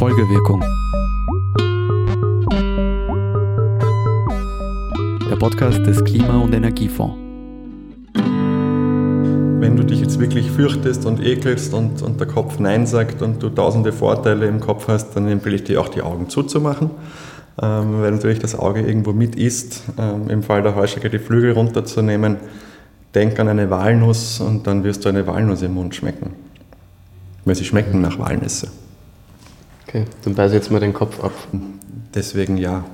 Folgewirkung. Der Podcast des Klima- und Energiefonds. Wenn du dich jetzt wirklich fürchtest und ekelst und, und der Kopf Nein sagt und du tausende Vorteile im Kopf hast, dann empfehle ich dir auch die Augen zuzumachen, ähm, weil natürlich das Auge irgendwo mit ist. Ähm, Im Fall der Heuschrecke die Flügel runterzunehmen. Denk an eine Walnuss und dann wirst du eine Walnuss im Mund schmecken. Weil sie schmecken nach Walnüsse. Okay, dann beiß jetzt mal den Kopf ab. Deswegen ja.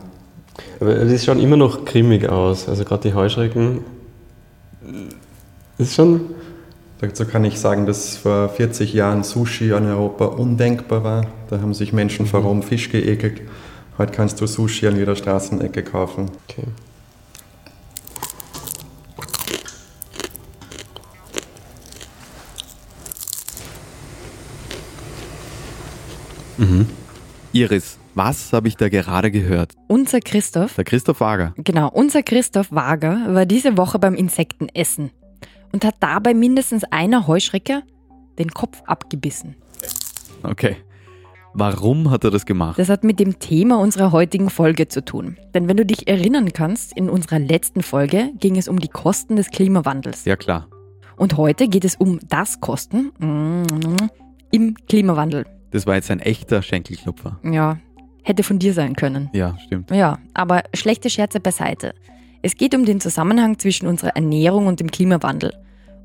Aber es schaut immer noch cremig aus. Also gerade die Heuschrecken. Ist schon. Dazu kann ich sagen, dass vor 40 Jahren Sushi in Europa undenkbar war. Da haben sich Menschen vor Rom Fisch geekelt. Heute kannst du Sushi an jeder Straßenecke kaufen. Okay. Iris, was habe ich da gerade gehört? Unser Christoph, Der Christoph Wager. genau, unser Christoph Wager war diese Woche beim Insektenessen und hat dabei mindestens einer Heuschrecke den Kopf abgebissen. Okay. Warum hat er das gemacht? Das hat mit dem Thema unserer heutigen Folge zu tun. Denn wenn du dich erinnern kannst, in unserer letzten Folge ging es um die Kosten des Klimawandels. Ja klar. Und heute geht es um das Kosten mm, im Klimawandel. Das war jetzt ein echter Schenkelklopfer. Ja, hätte von dir sein können. Ja, stimmt. Ja, aber schlechte Scherze beiseite. Es geht um den Zusammenhang zwischen unserer Ernährung und dem Klimawandel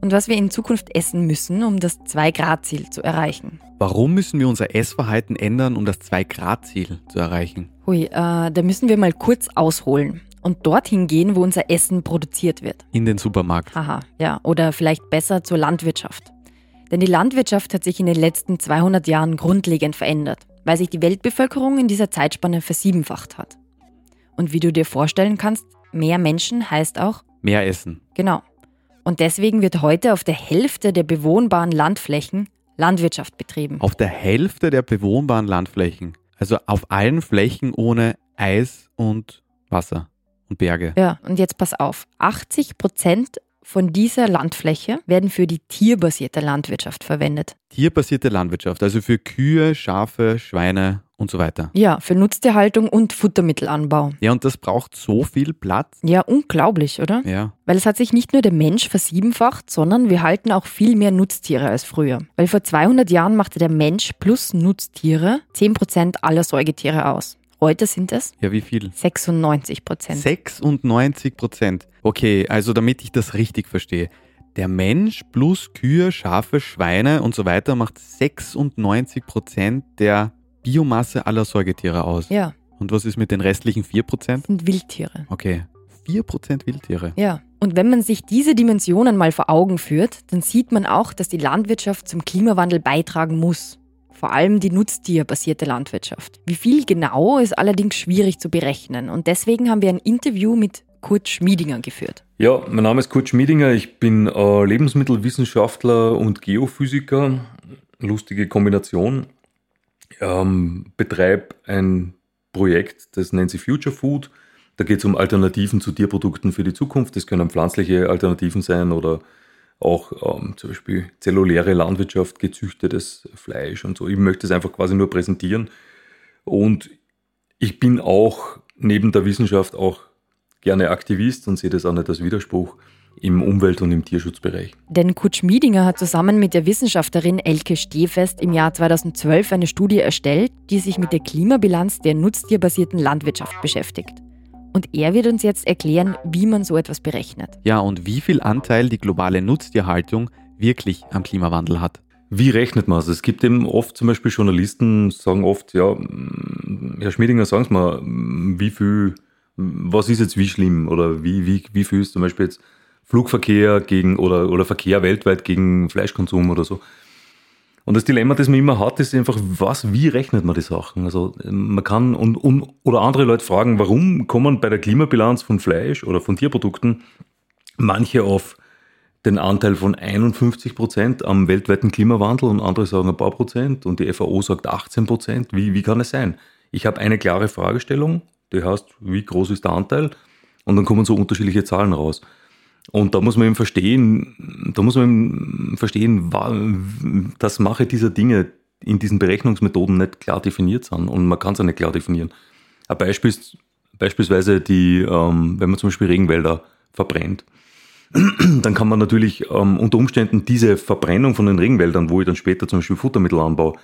und was wir in Zukunft essen müssen, um das 2-Grad-Ziel zu erreichen. Warum müssen wir unser Essverhalten ändern, um das 2-Grad-Ziel zu erreichen? Hui, äh, da müssen wir mal kurz ausholen und dorthin gehen, wo unser Essen produziert wird. In den Supermarkt. Haha, ja, oder vielleicht besser zur Landwirtschaft. Denn die Landwirtschaft hat sich in den letzten 200 Jahren grundlegend verändert, weil sich die Weltbevölkerung in dieser Zeitspanne versiebenfacht hat. Und wie du dir vorstellen kannst, mehr Menschen heißt auch Mehr essen. Genau. Und deswegen wird heute auf der Hälfte der bewohnbaren Landflächen Landwirtschaft betrieben. Auf der Hälfte der bewohnbaren Landflächen. Also auf allen Flächen ohne Eis und Wasser und Berge. Ja, und jetzt pass auf. 80 Prozent von dieser Landfläche werden für die tierbasierte Landwirtschaft verwendet. Tierbasierte Landwirtschaft, also für Kühe, Schafe, Schweine und so weiter. Ja, für Nutztierhaltung und Futtermittelanbau. Ja, und das braucht so viel Platz. Ja, unglaublich, oder? Ja, Weil es hat sich nicht nur der Mensch versiebenfacht, sondern wir halten auch viel mehr Nutztiere als früher. Weil vor 200 Jahren machte der Mensch plus Nutztiere 10% aller Säugetiere aus. Heute sind es ja, wie viel? 96 Prozent. 96 Prozent. Okay, also damit ich das richtig verstehe. Der Mensch plus Kühe, Schafe, Schweine und so weiter macht 96 Prozent der Biomasse aller Säugetiere aus. Ja, Und was ist mit den restlichen 4 Prozent? sind Wildtiere. Okay, 4 Prozent Wildtiere. Ja. Und wenn man sich diese Dimensionen mal vor Augen führt, dann sieht man auch, dass die Landwirtschaft zum Klimawandel beitragen muss. Vor allem die nutztierbasierte Landwirtschaft. Wie viel genau ist allerdings schwierig zu berechnen. Und deswegen haben wir ein Interview mit Kurt Schmiedinger geführt. Ja, mein Name ist Kurt Schmiedinger, ich bin äh, Lebensmittelwissenschaftler und Geophysiker. Lustige Kombination. Ähm, betreibe ein Projekt, das nennt sich Future Food. Da geht es um Alternativen zu Tierprodukten für die Zukunft. Das können pflanzliche Alternativen sein oder auch ähm, zum Beispiel zelluläre Landwirtschaft, gezüchtetes Fleisch und so. Ich möchte es einfach quasi nur präsentieren. Und ich bin auch neben der Wissenschaft auch gerne Aktivist und sehe das auch nicht als Widerspruch im Umwelt- und im Tierschutzbereich. Denn Kurt Schmiedinger hat zusammen mit der Wissenschaftlerin Elke Stehfest im Jahr 2012 eine Studie erstellt, die sich mit der Klimabilanz der nutztierbasierten Landwirtschaft beschäftigt. Und er wird uns jetzt erklären, wie man so etwas berechnet. Ja, und wie viel Anteil die globale Nutztierhaltung wirklich am Klimawandel hat. Wie rechnet man es? Es gibt eben oft zum Beispiel Journalisten, sagen oft, ja, mm, Herr Schmiedinger, sagen Sie mal, mm, wie viel, was ist jetzt wie schlimm oder wie, wie, wie viel ist zum Beispiel jetzt Flugverkehr gegen oder, oder Verkehr weltweit gegen Fleischkonsum oder so. Und das Dilemma, das man immer hat, ist einfach, was, wie rechnet man die Sachen? Also man kann und, und oder andere Leute fragen, warum kommen bei der Klimabilanz von Fleisch oder von Tierprodukten manche auf den Anteil von 51 Prozent am weltweiten Klimawandel und andere sagen ein paar Prozent und die FAO sagt 18 Prozent. Wie, wie kann es sein? Ich habe eine klare Fragestellung, die heißt, wie groß ist der Anteil? Und dann kommen so unterschiedliche Zahlen raus. Und da muss man eben verstehen, da muss man eben verstehen, dass manche dieser Dinge in diesen Berechnungsmethoden nicht klar definiert sind und man kann es auch nicht klar definieren. Ein Beispiel ist beispielsweise die, ähm, wenn man zum Beispiel Regenwälder verbrennt, dann kann man natürlich ähm, unter Umständen diese Verbrennung von den Regenwäldern, wo ich dann später zum Beispiel Futtermittel anbaue,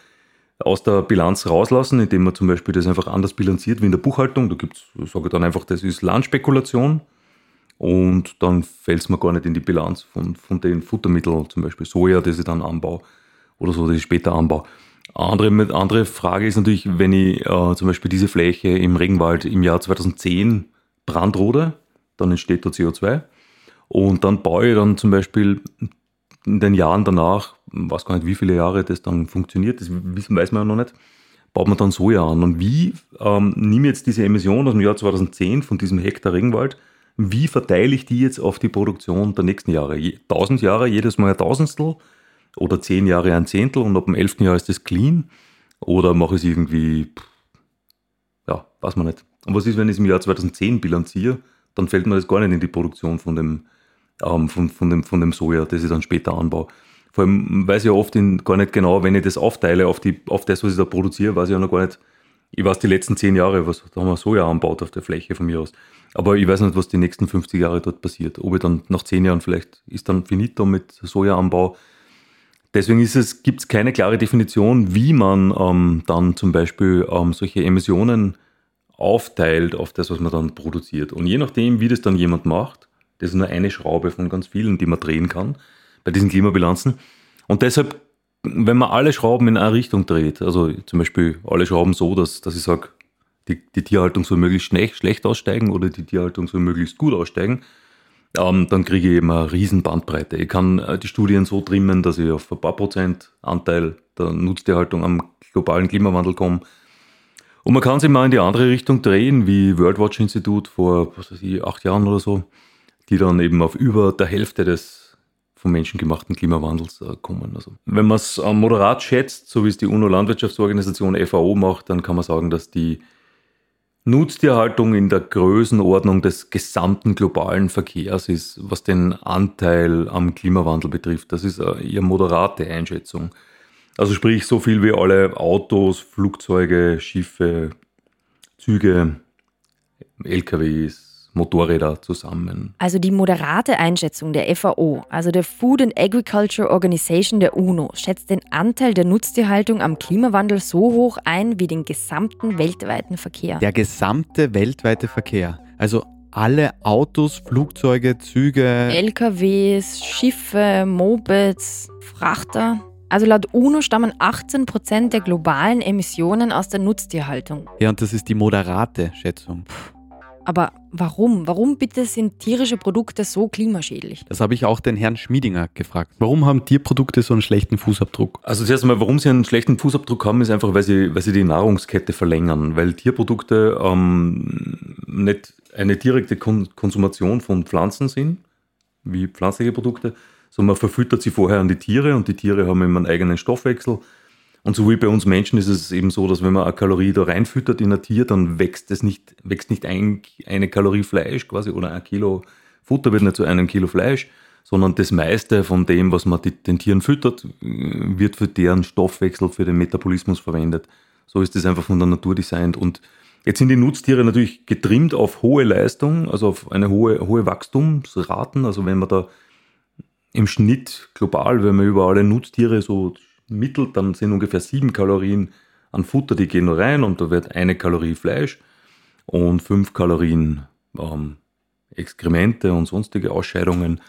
aus der Bilanz rauslassen, indem man zum Beispiel das einfach anders bilanziert wie in der Buchhaltung. Da gibt es, sage ich dann einfach, das ist Landspekulation und dann fällt es mir gar nicht in die Bilanz von, von den Futtermitteln, zum Beispiel Soja, das ich dann anbaue oder so, das ich später anbaue. Andere, andere Frage ist natürlich, wenn ich äh, zum Beispiel diese Fläche im Regenwald im Jahr 2010 brandrode, dann entsteht da CO2. Und dann baue ich dann zum Beispiel in den Jahren danach, weiß gar nicht, wie viele Jahre das dann funktioniert, das wissen, weiß man ja noch nicht, baut man dann Soja an. Und wie ähm, nehme ich jetzt diese Emission aus dem Jahr 2010 von diesem Hektar Regenwald, wie verteile ich die jetzt auf die Produktion der nächsten Jahre? 1000 Jahre, jedes Mal ein Tausendstel oder 10 Jahre ein Zehntel und ab dem 11. Jahr ist das clean? Oder mache ich es irgendwie, ja, weiß man nicht. Und was ist, wenn ich es im Jahr 2010 bilanziere? Dann fällt mir das gar nicht in die Produktion von dem, ähm, von, von, dem, von dem Soja, das ich dann später anbaue. Vor allem weiß ich ja oft in, gar nicht genau, wenn ich das aufteile auf, die, auf das, was ich da produziere, weiß ich ja noch gar nicht, ich weiß die letzten zehn Jahre, was da haben wir Soja anbaut auf der Fläche von mir aus. Aber ich weiß nicht, was die nächsten 50 Jahre dort passiert. Ob ich dann nach zehn Jahren vielleicht ist dann finito mit Sojaanbau. Deswegen gibt es keine klare Definition, wie man ähm, dann zum Beispiel ähm, solche Emissionen aufteilt auf das, was man dann produziert. Und je nachdem, wie das dann jemand macht, das ist nur eine Schraube von ganz vielen, die man drehen kann bei diesen Klimabilanzen. Und deshalb, wenn man alle Schrauben in eine Richtung dreht, also zum Beispiel alle Schrauben so, dass, dass ich sage, die, die Tierhaltung soll möglichst schlecht, schlecht aussteigen oder die Tierhaltung soll möglichst gut aussteigen, ähm, dann kriege ich eben eine riesen Bandbreite. Ich kann äh, die Studien so trimmen, dass ich auf ein paar Prozent Anteil der Nutztierhaltung am globalen Klimawandel komme. Und man kann sich mal in die andere Richtung drehen, wie World Watch Institute vor was weiß ich, acht Jahren oder so, die dann eben auf über der Hälfte des vom menschengemachten Klimawandels äh, kommen. Also, wenn man es äh, moderat schätzt, so wie es die UNO-Landwirtschaftsorganisation FAO macht, dann kann man sagen, dass die Nutztierhaltung in der Größenordnung des gesamten globalen Verkehrs ist, was den Anteil am Klimawandel betrifft. Das ist eine eher moderate Einschätzung. Also sprich so viel wie alle Autos, Flugzeuge, Schiffe, Züge, LKWs, Motorräder zusammen. Also die moderate Einschätzung der FAO, also der Food and Agriculture Organization der UNO, schätzt den Anteil der Nutztierhaltung am Klimawandel so hoch ein wie den gesamten weltweiten Verkehr. Der gesamte weltweite Verkehr. Also alle Autos, Flugzeuge, Züge. LKWs, Schiffe, Mopeds, Frachter. Also laut UNO stammen 18 Prozent der globalen Emissionen aus der Nutztierhaltung. Ja, und das ist die moderate Schätzung. Aber warum? Warum bitte sind tierische Produkte so klimaschädlich? Das habe ich auch den Herrn Schmiedinger gefragt. Warum haben Tierprodukte so einen schlechten Fußabdruck? Also zuerst einmal, warum sie einen schlechten Fußabdruck haben, ist einfach, weil sie, weil sie die Nahrungskette verlängern, weil Tierprodukte ähm, nicht eine direkte Kon Konsumation von Pflanzen sind, wie pflanzliche Produkte, sondern man verfüttert sie vorher an die Tiere und die Tiere haben immer einen eigenen Stoffwechsel und so wie bei uns Menschen ist es eben so, dass wenn man eine Kalorie da reinfüttert in ein Tier, dann wächst es nicht, wächst nicht ein, eine Kalorie Fleisch quasi oder ein Kilo Futter wird nicht zu einem Kilo Fleisch, sondern das meiste von dem, was man die, den Tieren füttert, wird für deren Stoffwechsel, für den Metabolismus verwendet. So ist das einfach von der Natur designt. Und jetzt sind die Nutztiere natürlich getrimmt auf hohe Leistung, also auf eine hohe, hohe Wachstumsraten. Also wenn man da im Schnitt global, wenn man über alle Nutztiere so mittelt, dann sind ungefähr sieben Kalorien an Futter, die gehen nur rein und da wird eine Kalorie Fleisch und fünf Kalorien ähm, Exkremente und sonstige Ausscheidungen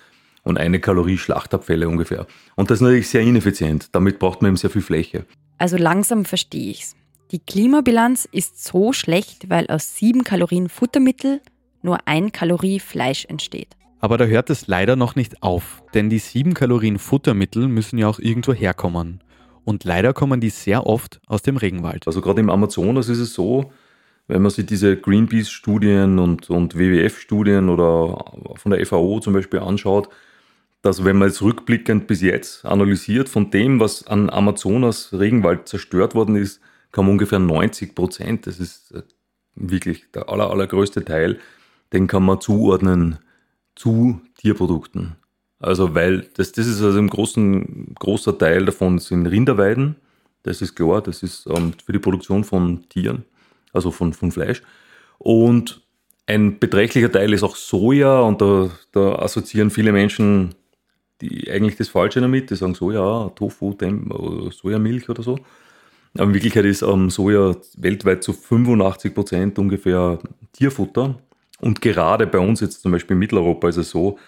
und eine Kalorie Schlachtabfälle ungefähr. Und das ist natürlich sehr ineffizient. Damit braucht man eben sehr viel Fläche. Also langsam verstehe ich's. Die Klimabilanz ist so schlecht, weil aus sieben Kalorien Futtermittel nur ein Kalorie Fleisch entsteht. Aber da hört es leider noch nicht auf, denn die sieben Kalorien Futtermittel müssen ja auch irgendwo herkommen. Und leider kommen die sehr oft aus dem Regenwald. Also gerade im Amazonas ist es so, wenn man sich diese Greenpeace-Studien und, und WWF-Studien oder von der FAO zum Beispiel anschaut, dass wenn man jetzt rückblickend bis jetzt analysiert, von dem, was an Amazonas Regenwald zerstört worden ist, kam ungefähr 90 Prozent, das ist äh, wirklich der aller, allergrößte Teil, den kann man zuordnen zu Tierprodukten. Also weil das, das ist also im großen großer Teil davon sind Rinderweiden. Das ist klar, das ist ähm, für die Produktion von Tieren, also von, von Fleisch. Und ein beträchtlicher Teil ist auch Soja und da, da assoziieren viele Menschen die eigentlich das Falsche damit. Die sagen Soja, Tofu, Dem, Sojamilch oder so. Aber in Wirklichkeit ist ähm, Soja weltweit zu 85 Prozent ungefähr Tierfutter. Und gerade bei uns jetzt zum Beispiel in Mitteleuropa ist es so,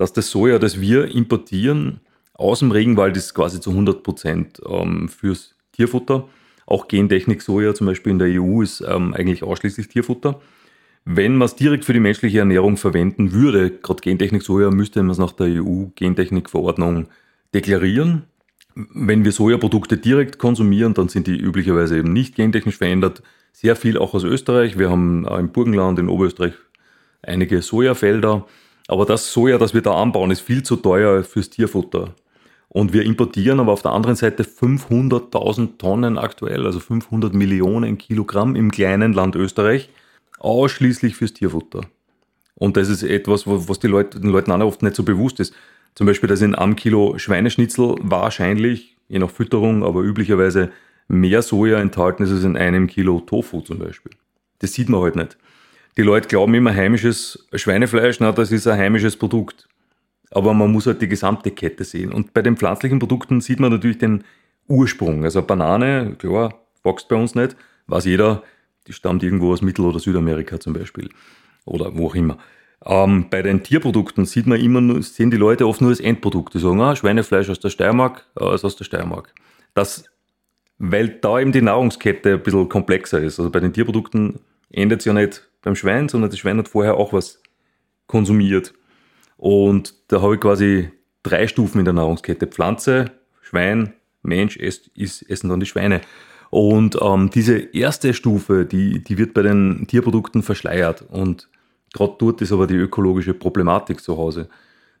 dass das Soja, das wir importieren, aus dem Regenwald ist quasi zu 100 Prozent ähm, fürs Tierfutter. Auch Gentechnik Soja zum Beispiel in der EU ist ähm, eigentlich ausschließlich Tierfutter. Wenn man es direkt für die menschliche Ernährung verwenden würde, gerade Gentechnik Soja, müsste man es nach der EU-Gentechnikverordnung deklarieren. Wenn wir Sojaprodukte direkt konsumieren, dann sind die üblicherweise eben nicht gentechnisch verändert. Sehr viel auch aus Österreich. Wir haben im Burgenland in Oberösterreich einige Sojafelder. Aber das Soja, das wir da anbauen, ist viel zu teuer fürs Tierfutter. Und wir importieren aber auf der anderen Seite 500.000 Tonnen aktuell, also 500 Millionen Kilogramm im kleinen Land Österreich, ausschließlich fürs Tierfutter. Und das ist etwas, was die Leute, den Leuten oft nicht so bewusst ist. Zum Beispiel, dass in einem Kilo Schweineschnitzel wahrscheinlich, je nach Fütterung, aber üblicherweise mehr Soja enthalten ist als in einem Kilo Tofu zum Beispiel. Das sieht man halt nicht. Die Leute glauben immer, heimisches Schweinefleisch, na, das ist ein heimisches Produkt. Aber man muss halt die gesamte Kette sehen. Und bei den pflanzlichen Produkten sieht man natürlich den Ursprung. Also Banane, klar, wächst bei uns nicht, weiß jeder, die stammt irgendwo aus Mittel- oder Südamerika zum Beispiel. Oder wo auch immer. Ähm, bei den Tierprodukten sieht man immer sehen die Leute oft nur das Endprodukt. Die sagen, ah, Schweinefleisch aus der Steiermark, äh, ist aus der Steiermark. Das, weil da eben die Nahrungskette ein bisschen komplexer ist. Also bei den Tierprodukten endet es ja nicht beim Schwein, sondern das Schwein hat vorher auch was konsumiert. Und da habe ich quasi drei Stufen in der Nahrungskette. Pflanze, Schwein, Mensch, ist, ist, essen dann die Schweine. Und ähm, diese erste Stufe, die, die wird bei den Tierprodukten verschleiert. Und Gerade dort ist aber die ökologische Problematik zu Hause,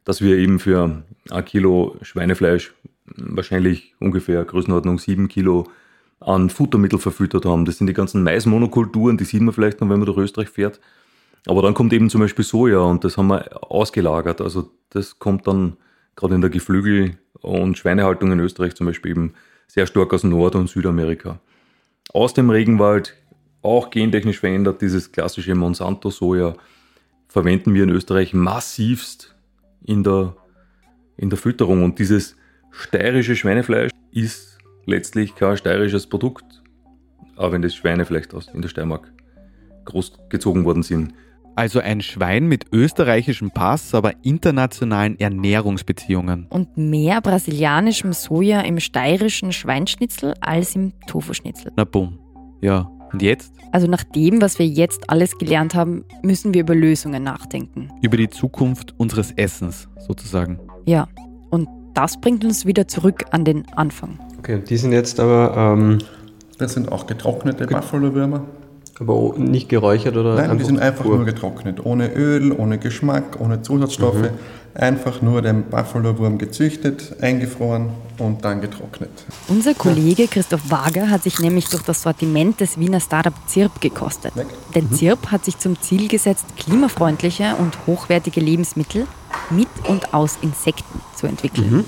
dass wir eben für ein Kilo Schweinefleisch wahrscheinlich ungefähr Größenordnung sieben Kilo an Futtermittel verfüttert haben. Das sind die ganzen Maismonokulturen, die sieht man vielleicht noch, wenn man durch Österreich fährt. Aber dann kommt eben zum Beispiel Soja und das haben wir ausgelagert. Also das kommt dann gerade in der Geflügel- und Schweinehaltung in Österreich zum Beispiel eben sehr stark aus Nord- und Südamerika. Aus dem Regenwald, auch gentechnisch verändert, dieses klassische Monsanto-Soja, verwenden wir in Österreich massivst in der, in der Fütterung. Und dieses steirische Schweinefleisch ist letztlich kein steirisches Produkt, auch wenn das Schweine vielleicht aus in der Steiermark großgezogen worden sind. Also ein Schwein mit österreichischem Pass, aber internationalen Ernährungsbeziehungen. Und mehr brasilianischem Soja im steirischen Schweinschnitzel als im Tofu-Schnitzel. Na bumm. Ja, und jetzt? Also nach dem, was wir jetzt alles gelernt haben, müssen wir über Lösungen nachdenken. Über die Zukunft unseres Essens sozusagen. Ja, und das bringt uns wieder zurück an den Anfang. Okay, die sind jetzt aber. Ähm, das sind auch getrocknete Buffalo-Würmer. Aber nicht geräuchert oder? Nein, die sind einfach pur. nur getrocknet. Ohne Öl, ohne Geschmack, ohne Zusatzstoffe. Mhm. Einfach nur den Buffalo-Wurm gezüchtet, eingefroren und dann getrocknet. Unser Kollege Christoph Wager hat sich nämlich durch das Sortiment des Wiener Startup ZIRP gekostet. Weg. Denn mhm. ZIRP hat sich zum Ziel gesetzt, klimafreundliche und hochwertige Lebensmittel mit und aus Insekten zu entwickeln. Mhm.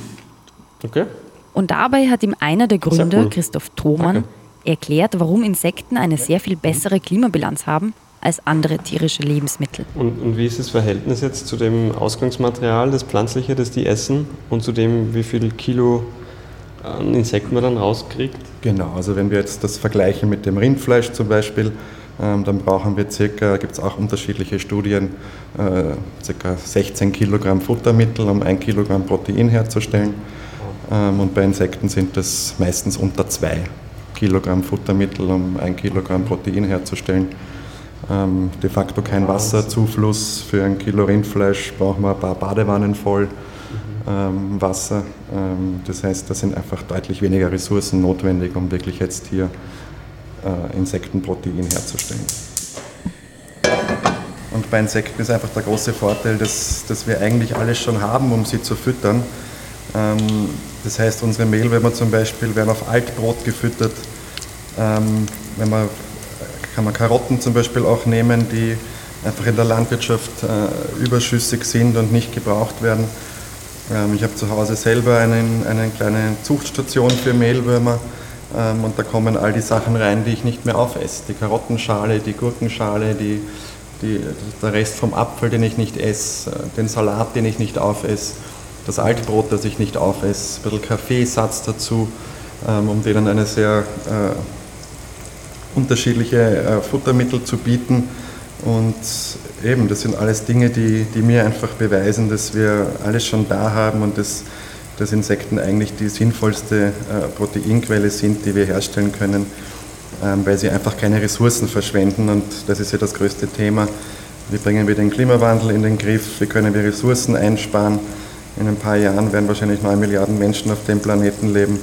Okay. Und dabei hat ihm einer der Gründer, cool. Christoph Thomann, okay erklärt, warum Insekten eine sehr viel bessere Klimabilanz haben als andere tierische Lebensmittel. Und, und, wie ist das Verhältnis jetzt zu dem Ausgangsmaterial, das Pflanzliche, das die essen, und zu dem, wie viel Kilo an Insekten man dann rauskriegt? Genau, also wenn wir jetzt das vergleichen mit dem Rindfleisch zum Beispiel, ähm, dann brauchen wir circa, gibt es auch unterschiedliche Studien, äh, circa 16 Kilogramm Futtermittel, um ein Kilogramm Protein herzustellen. Ähm, und bei Insekten sind das meistens unter zwei Kilogramm Futtermittel, um ein Kilogramm Protein herzustellen. Ähm, de facto kein Wasserzufluss. Für ein Kilo Rindfleisch brauchen wir ein paar Badewannen voll ähm, Wasser. Das heißt, da sind einfach deutlich weniger Ressourcen notwendig, um wirklich jetzt hier äh, Insektenprotein herzustellen. Und bei Insekten ist einfach der große Vorteil, dass, dass wir eigentlich alles schon haben, um sie zu füttern. Ähm, das heißt, unsere Mehlwürmer zum Beispiel werden auf Altbrot gefüttert. Ähm, wenn man, kann man Karotten zum Beispiel auch nehmen, die einfach in der Landwirtschaft äh, überschüssig sind und nicht gebraucht werden. Ähm, ich habe zu Hause selber einen, eine kleine Zuchtstation für Mehlwürmer und da kommen all die Sachen rein, die ich nicht mehr aufesse. Die Karottenschale, die Gurkenschale, die, die, der Rest vom Apfel, den ich nicht esse, äh, den Salat, den ich nicht aufesse, das Altbrot, das ich nicht aufesse, ein bisschen Kaffeesatz dazu, ähm, um denen eine sehr äh, unterschiedliche äh, Futtermittel zu bieten. Und eben, das sind alles Dinge, die, die mir einfach beweisen, dass wir alles schon da haben und dass, dass Insekten eigentlich die sinnvollste äh, Proteinquelle sind, die wir herstellen können, ähm, weil sie einfach keine Ressourcen verschwenden. Und das ist ja das größte Thema. Wie bringen wir den Klimawandel in den Griff? Wie können wir Ressourcen einsparen? In ein paar Jahren werden wahrscheinlich 9 Milliarden Menschen auf dem Planeten leben.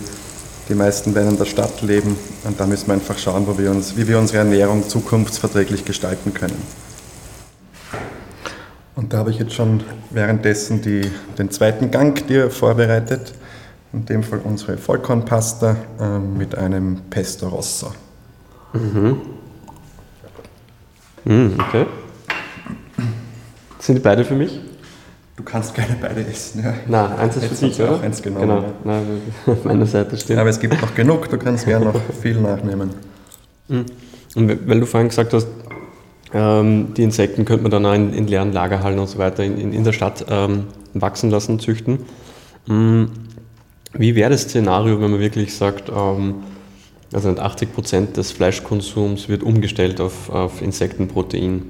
Die meisten werden in der Stadt leben und da müssen wir einfach schauen, wo wir uns, wie wir unsere Ernährung zukunftsverträglich gestalten können. Und da habe ich jetzt schon währenddessen die, den zweiten Gang dir vorbereitet. In dem Fall unsere Vollkornpasta äh, mit einem Pesto Rosso. Mhm. Mhm, okay. Sind die beide für mich? Du kannst gerne beide essen, ja. Nein, eins ist Jetzt für dich, oder? eins genommen, Genau, ja. Nein, auf meiner Seite steht. Aber es gibt noch genug, du kannst gerne noch viel nachnehmen. Und weil du vorhin gesagt hast, ähm, die Insekten könnte man dann auch in, in leeren Lagerhallen und so weiter in, in, in der Stadt ähm, wachsen lassen, züchten. Mm, Wie wäre das Szenario, wenn man wirklich sagt, ähm, also 80 Prozent des Fleischkonsums wird umgestellt auf, auf Insektenprotein?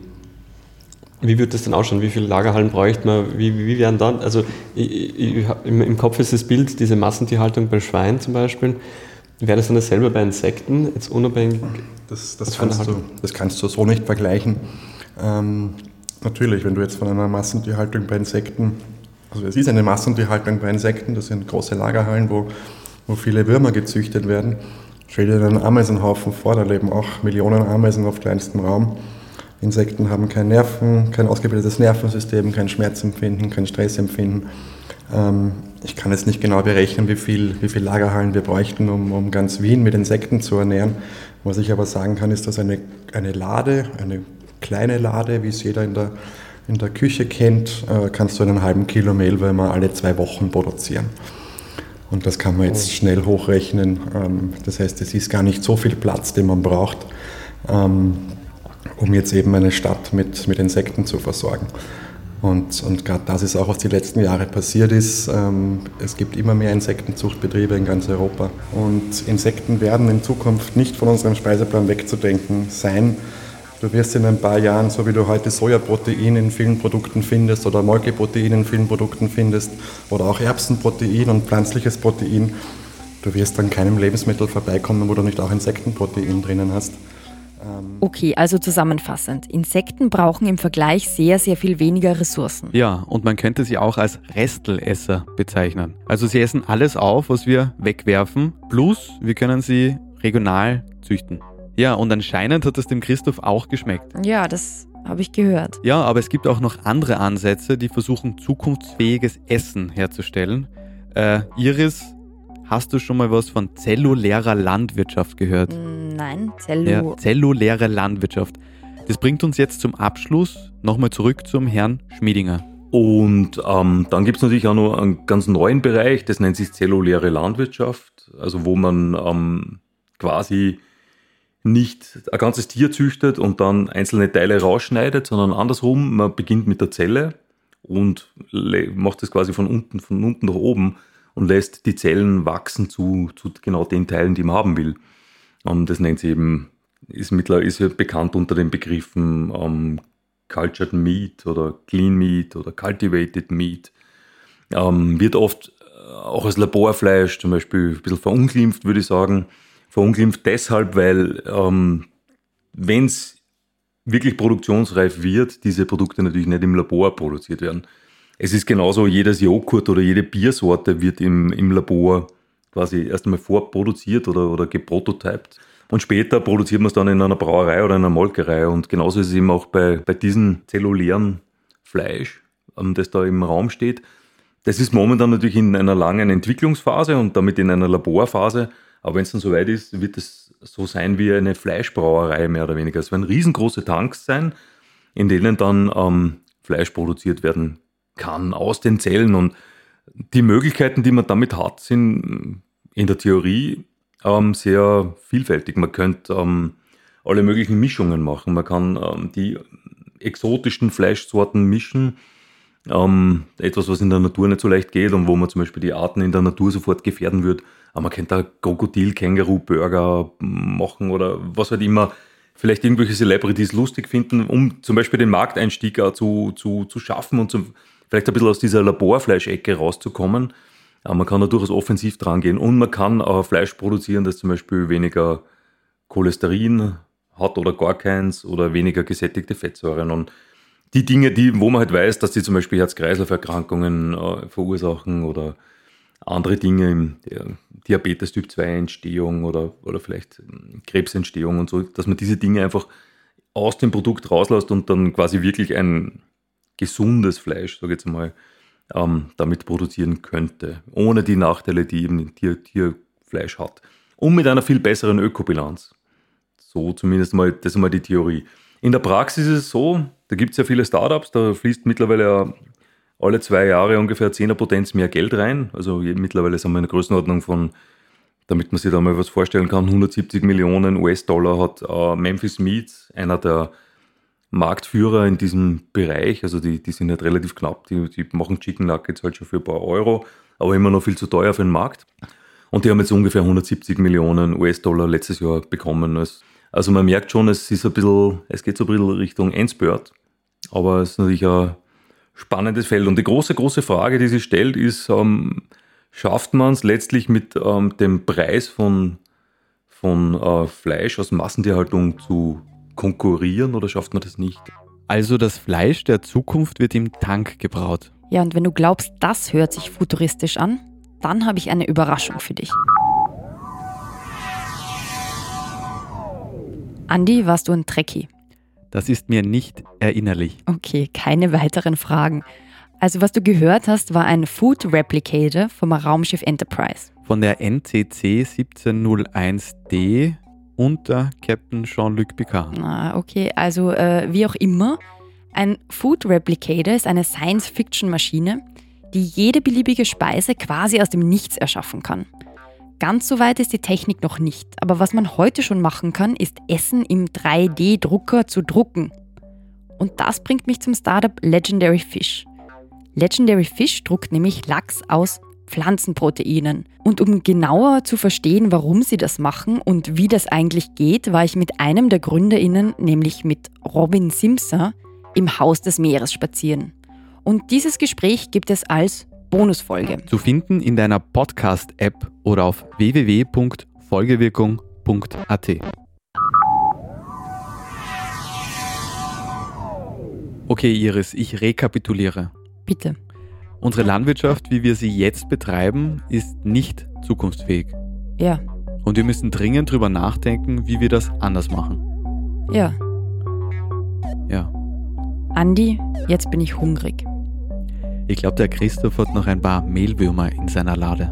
Wie würde das denn ausschauen? Wie viele Lagerhallen bräuchte man? Wie, wie, wären dann? Also ich, ich, im, Kopf ist das Bild, diese Massentierhaltung bei Schweinen zum Beispiel. Wäre das dann dasselbe bei Insekten, jetzt unabhängig? Das, das, kannst, du, das kannst du so nicht vergleichen. Ähm, natürlich, wenn du jetzt von einer Massentierhaltung bei Insekten, also es ist eine Massentierhaltung bei Insekten, das sind große Lagerhallen, wo, wo viele Würmer gezüchtet werden. Stell dir einen Ameisenhaufen vor, da leben auch Millionen Ameisen auf kleinstem Raum. Insekten haben kein Nerven, kein ausgebildetes Nervensystem, kein Schmerzempfinden, kein Stressempfinden. Ähm, ich kann jetzt nicht genau berechnen, wie viel, wie viel Lagerhallen wir bräuchten, um, um ganz Wien mit Insekten zu ernähren. Was ich aber sagen kann, ist, dass eine, eine Lade, eine kleine Lade, wie es jeder in der, in der Küche kennt, äh, kannst du einen halben Kilo Mehlwürmer alle zwei Wochen produzieren. Und das kann man jetzt schnell hochrechnen. Ähm, Das heißt, es ist gar nicht so viel Platz, den man braucht, ähm, um jetzt eben eine Stadt mit, mit Insekten zu versorgen. Und, und gerade das ist auch, was die letzten Jahre passiert ist. Ähm, Es gibt immer mehr Insektenzuchtbetriebe in ganz Europa. Und Insekten werden in Zukunft nicht von unserem Speiseplan wegzudenken sein. Du wirst in ein paar Jahren, so wie du heute Sojaprotein in vielen Produkten findest oder Molkeprotein in vielen Produkten findest oder auch Erbsenprotein und pflanzliches Protein, du wirst an keinem Lebensmittel vorbeikommen, wo du nicht auch Insektenprotein drinnen hast. Okay, also zusammenfassend. Insekten brauchen im Vergleich sehr, sehr viel weniger Ressourcen. Ja, und man könnte sie auch als Restelesser bezeichnen. Also sie essen alles auf, was wir wegwerfen, plus wir können sie regional züchten. Ja, und anscheinend hat es dem Christoph auch geschmeckt. Ja, das habe ich gehört. Ja, aber es gibt auch noch andere Ansätze, die versuchen, zukunftsfähiges Essen herzustellen. Äh, Iris, hast du schon mal was von zellulärer Landwirtschaft gehört? Mm, Nein, Ja, Zellu. zelluläre Landwirtschaft. Das bringt uns jetzt zum Abschluss nochmal zurück zum Herrn Schmiedinger. Und ähm, dann gibt es natürlich auch noch einen ganz neuen Bereich, das nennt sich zelluläre Landwirtschaft, also wo man ähm, quasi nicht ein ganzes Tier züchtet und dann einzelne Teile rausschneidet, sondern andersrum, man beginnt mit der Zelle und macht das quasi von unten, von unten nach oben und lässt die Zellen wachsen zu, zu genau den Teilen, die man haben will. Und das nennt sich eben, ist mittlerweile ist bekannt unter den Begriffen ähm, Cultured Meat oder Clean Meat oder Cultivated Meat. Ähm, wird oft äh, auch als Laborfleisch zum Beispiel ein bisschen verunglimpft, würde ich sagen. Verunglimpft deshalb, weil ähm, wenn es wirklich produktionsreif wird, diese Produkte natürlich nicht im Labor produziert werden. Es ist genauso, jedes Joghurt oder jede Biersorte wird im, im Labor quasi erst einmal vorproduziert oder, oder geprototypt. Und später produziert man es dann in einer Brauerei oder in einer Molkerei. Und genauso ist es eben auch bei, bei diesem zellulären Fleisch, ähm, das da im Raum steht. Das ist momentan natürlich in einer langen Entwicklungsphase und damit in einer Laborphase. Aber wenn es dann soweit ist, wird es so sein wie eine Fleischbrauerei mehr oder weniger. Es werden riesengroße Tanks sein, in denen dann ähm, Fleisch produziert werden kann aus den Zellen. Und die Möglichkeiten, die man damit hat, sind in der Theorie ähm, sehr vielfältig. Man könnte ähm, alle möglichen Mischungen machen. Man kann ähm, die exotischen Fleischsorten mischen. Ähm, etwas, was in der Natur nicht so leicht geht und wo man zum Beispiel die Arten in der Natur sofort gefährden würde. Aber man könnte da Krokodil, Känguru, Burger machen oder was halt immer vielleicht irgendwelche Celebrities lustig finden, um zum Beispiel den Markteinstieg zu, zu, zu schaffen und zum, vielleicht ein bisschen aus dieser Laborfleischecke rauszukommen. Man kann da durchaus offensiv dran gehen und man kann auch Fleisch produzieren, das zum Beispiel weniger Cholesterin hat oder gar keins oder weniger gesättigte Fettsäuren. Und die Dinge, die, wo man halt weiß, dass die zum Beispiel Herz-Kreislauf-Erkrankungen äh, verursachen oder andere Dinge, im Diabetes Typ 2 Entstehung oder, oder vielleicht Krebsentstehung und so, dass man diese Dinge einfach aus dem Produkt rauslässt und dann quasi wirklich ein gesundes Fleisch, sage ich jetzt mal, ähm, damit produzieren könnte, ohne die Nachteile, die eben Tier, Tierfleisch hat. Und mit einer viel besseren Ökobilanz. So zumindest mal, das ist mal die Theorie. In der Praxis ist es so, da gibt es ja viele Startups, da fließt mittlerweile alle zwei Jahre ungefähr 10er Potenz mehr Geld rein. Also mittlerweile sind wir in der Größenordnung von, damit man sich da mal was vorstellen kann, 170 Millionen US-Dollar hat äh, Memphis Meats, einer der Marktführer in diesem Bereich. Also die, die sind halt relativ knapp, die, die machen Chicken Nuggets halt schon für ein paar Euro, aber immer noch viel zu teuer für den Markt. Und die haben jetzt ungefähr 170 Millionen US-Dollar letztes Jahr bekommen. Also man merkt schon, es ist ein bisschen, es geht so ein bisschen Richtung Endspurt. Aber es ist natürlich ein spannendes Feld. Und die große, große Frage, die sich stellt, ist, ähm, schafft man es letztlich mit ähm, dem Preis von, von äh, Fleisch aus Massentierhaltung zu konkurrieren oder schafft man das nicht? Also das Fleisch der Zukunft wird im Tank gebraut. Ja, und wenn du glaubst, das hört sich futuristisch an, dann habe ich eine Überraschung für dich. Andi, warst du ein Trekkie? Das ist mir nicht erinnerlich. Okay, keine weiteren Fragen. Also was du gehört hast, war ein Food Replicator vom Raumschiff Enterprise. Von der NCC 1701D unter Captain Jean-Luc Picard. Ah, okay, also äh, wie auch immer. Ein Food Replicator ist eine Science-Fiction-Maschine, die jede beliebige Speise quasi aus dem Nichts erschaffen kann. Ganz so weit ist die Technik noch nicht, aber was man heute schon machen kann, ist Essen im 3D-Drucker zu drucken. Und das bringt mich zum Startup Legendary Fish. Legendary Fish druckt nämlich Lachs aus Pflanzenproteinen. Und um genauer zu verstehen, warum sie das machen und wie das eigentlich geht, war ich mit einem der GründerInnen, nämlich mit Robin Simser, im Haus des Meeres spazieren. Und dieses Gespräch gibt es als Bonusfolge. Zu finden in deiner Podcast-App oder auf www.folgewirkung.at. Okay, Iris, ich rekapituliere. Bitte. Unsere Landwirtschaft, wie wir sie jetzt betreiben, ist nicht zukunftsfähig. Ja. Und wir müssen dringend drüber nachdenken, wie wir das anders machen. Ja. Ja. Andi, jetzt bin ich hungrig. Ich glaube, der Christoph hat noch ein paar Mehlwürmer in seiner Lade.